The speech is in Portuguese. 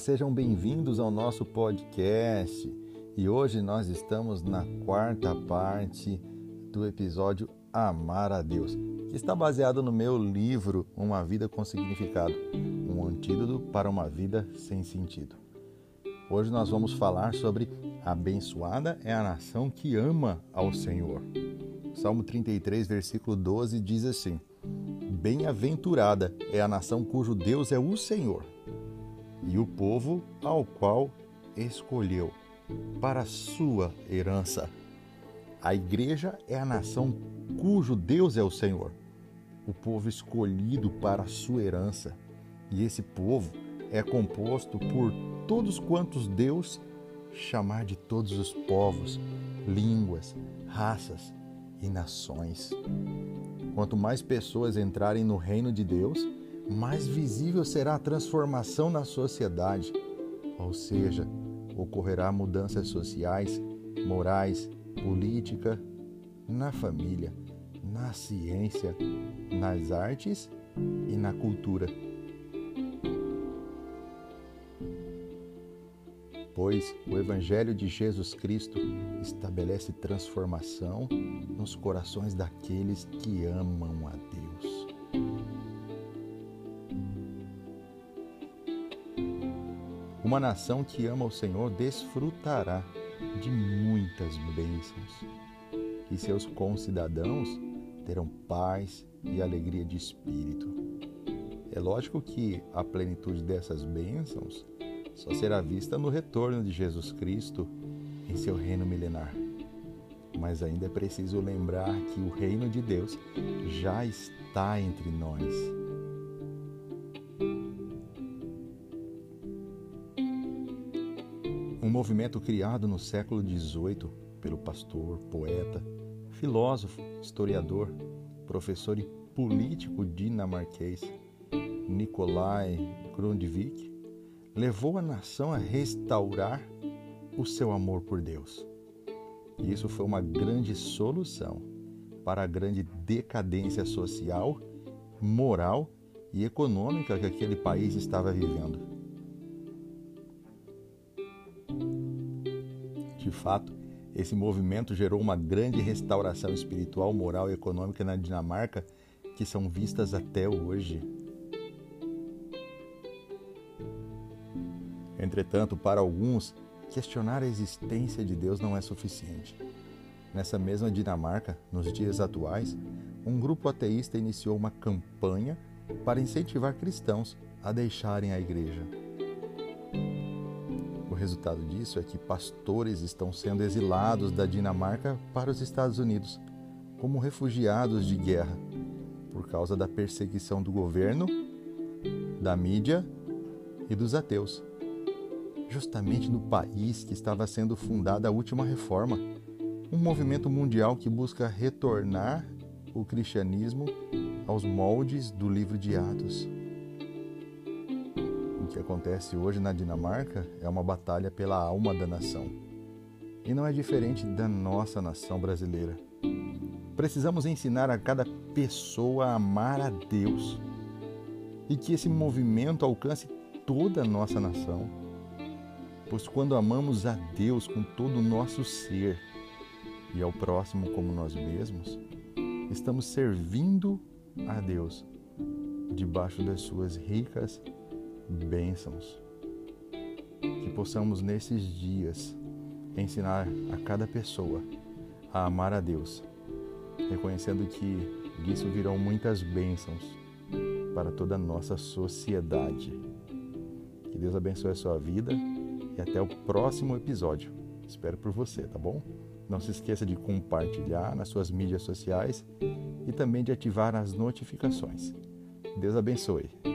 sejam bem-vindos ao nosso podcast. E hoje nós estamos na quarta parte do episódio Amar a Deus, que está baseado no meu livro Uma Vida com Significado um antídoto para uma vida sem sentido. Hoje nós vamos falar sobre abençoada é a nação que ama ao Senhor. Salmo 33, versículo 12 diz assim: Bem-aventurada é a nação cujo Deus é o Senhor e o povo ao qual escolheu para sua herança. A igreja é a nação cujo Deus é o Senhor, o povo escolhido para sua herança. E esse povo é composto por todos quantos Deus chamar de todos os povos, línguas, raças e nações. Quanto mais pessoas entrarem no reino de Deus, mais visível será a transformação na sociedade, ou seja, ocorrerá mudanças sociais, morais, política, na família, na ciência, nas artes e na cultura. Pois o Evangelho de Jesus Cristo estabelece transformação nos corações daqueles que amam a Deus. Uma nação que ama o Senhor desfrutará de muitas bênçãos, e seus concidadãos terão paz e alegria de espírito. É lógico que a plenitude dessas bênçãos só será vista no retorno de Jesus Cristo em seu reino milenar. Mas ainda é preciso lembrar que o reino de Deus já está entre nós movimento criado no século XVIII pelo pastor, poeta, filósofo, historiador, professor e político dinamarquês Nikolai Grundtvig levou a nação a restaurar o seu amor por Deus. E isso foi uma grande solução para a grande decadência social, moral e econômica que aquele país estava vivendo. De fato, esse movimento gerou uma grande restauração espiritual, moral e econômica na Dinamarca que são vistas até hoje. Entretanto, para alguns, questionar a existência de Deus não é suficiente. Nessa mesma Dinamarca, nos dias atuais, um grupo ateísta iniciou uma campanha para incentivar cristãos a deixarem a igreja resultado disso é que pastores estão sendo exilados da Dinamarca para os Estados Unidos, como refugiados de guerra, por causa da perseguição do governo, da mídia e dos ateus. Justamente no país que estava sendo fundada a última reforma, um movimento mundial que busca retornar o cristianismo aos moldes do livro de Atos que acontece hoje na Dinamarca é uma batalha pela alma da nação. E não é diferente da nossa nação brasileira. Precisamos ensinar a cada pessoa a amar a Deus e que esse movimento alcance toda a nossa nação. Pois quando amamos a Deus com todo o nosso ser e ao próximo como nós mesmos, estamos servindo a Deus debaixo das suas ricas bênçãos. Que possamos nesses dias ensinar a cada pessoa a amar a Deus, reconhecendo que disso virão muitas bênçãos para toda a nossa sociedade. Que Deus abençoe a sua vida e até o próximo episódio. Espero por você, tá bom? Não se esqueça de compartilhar nas suas mídias sociais e também de ativar as notificações. Deus abençoe.